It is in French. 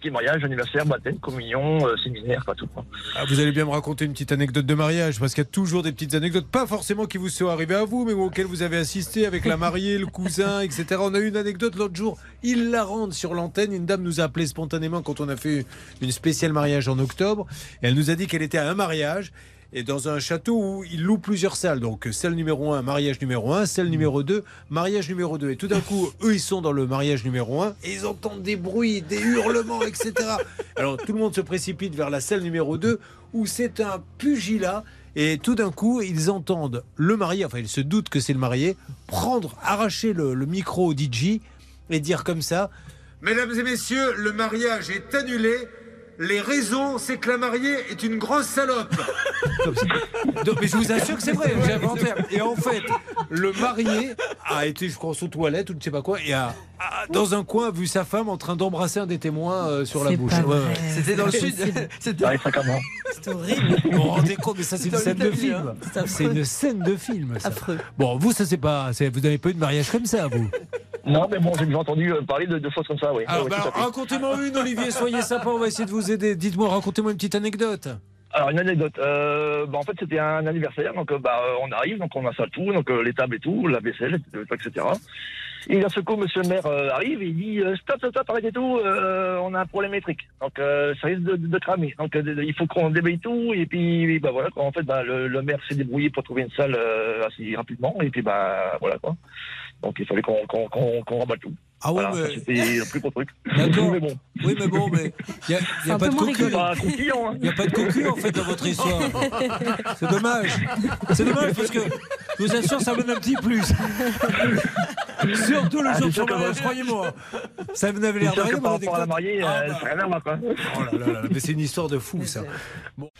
qui est mariage, anniversaire, baptême, communion, euh, séminaire, pas tout. Ah, vous allez bien me raconter une petite anecdote de mariage, parce qu'il y a toujours des petites anecdotes, pas forcément qui vous sont arrivées à vous, mais auxquelles vous avez assisté avec la mariée, le cousin, etc. On a eu une anecdote l'autre jour, il la rende sur l'antenne. Une dame nous a appelé spontanément quand on a fait une spéciale mariage en octobre. Et elle nous a dit qu'elle était à un mariage. Et dans un château où il loue plusieurs salles. Donc, salle numéro 1, mariage numéro 1, salle numéro 2, mariage numéro 2. Et tout d'un coup, eux, ils sont dans le mariage numéro 1 et ils entendent des bruits, des hurlements, etc. Alors, tout le monde se précipite vers la salle numéro 2 où c'est un pugilat. Et tout d'un coup, ils entendent le marié, enfin, ils se doutent que c'est le marié, prendre, arracher le, le micro au DJ et dire comme ça Mesdames et messieurs, le mariage est annulé. Les raisons, c'est que la mariée est une grosse salope. Donc, mais je vous assure que c'est vrai, j'ai inventé. Et en fait, le marié a été, je crois, aux toilettes ou je ne sais pas quoi, et a, a, dans un coin, vu sa femme en train d'embrasser un des témoins euh, sur la bouche. Ouais. C'était dans le sud. C'était. C'est horrible. Vous vous rendez compte, mais ça, c'est une scène de film. C'est une scène de film, ça. Affreux. Bon, vous, ça, c'est pas. Vous n'avez pas eu de mariage comme ça, vous Non, mais bon, j'ai déjà entendu euh, parler de, de choses comme ça, oui. Alors, bah, racontez-moi une, Olivier, soyez sympa, on va essayer de vous aider. Dites-moi, racontez-moi une petite anecdote. Alors une anecdote. Euh, bah, en fait, c'était un anniversaire, donc euh, bah, on arrive, donc on installe tout, donc euh, les tables et tout, la vaisselle, etc. Et d'un seul coup, Monsieur le maire euh, arrive et il dit euh, stop, stop, stop, arrêtez tout, euh, on a un problème électrique, donc euh, ça risque de, de- de cramer. Donc euh, de- il faut qu'on déblaye tout et puis bah voilà. quoi. En fait, bah, le, le maire s'est débrouillé pour trouver une salle euh, assez rapidement et puis bah voilà quoi. Donc il fallait qu'on qu'on qu'on qu'on rabatte tout. Ah ouais, Voilà, mais. c'était le plus gros truc. D'accord. mais bon, Oui, mais bon, mais. Il n'y a, y a pas de cocu. Hein. Il n'y a pas de cocu, en fait, dans votre histoire. C'est dommage. C'est dommage parce que, je vous assure, ça donne un petit plus. Surtout le Ah, jour c'est de son mariage, moi- croyez-moi. Ça vous l'air de rien, par rapport à la mariée, Ah, euh, bah. ça n'a rien à voir quoi. Oh là là là, mais c'est une histoire de fou, ça. Bon.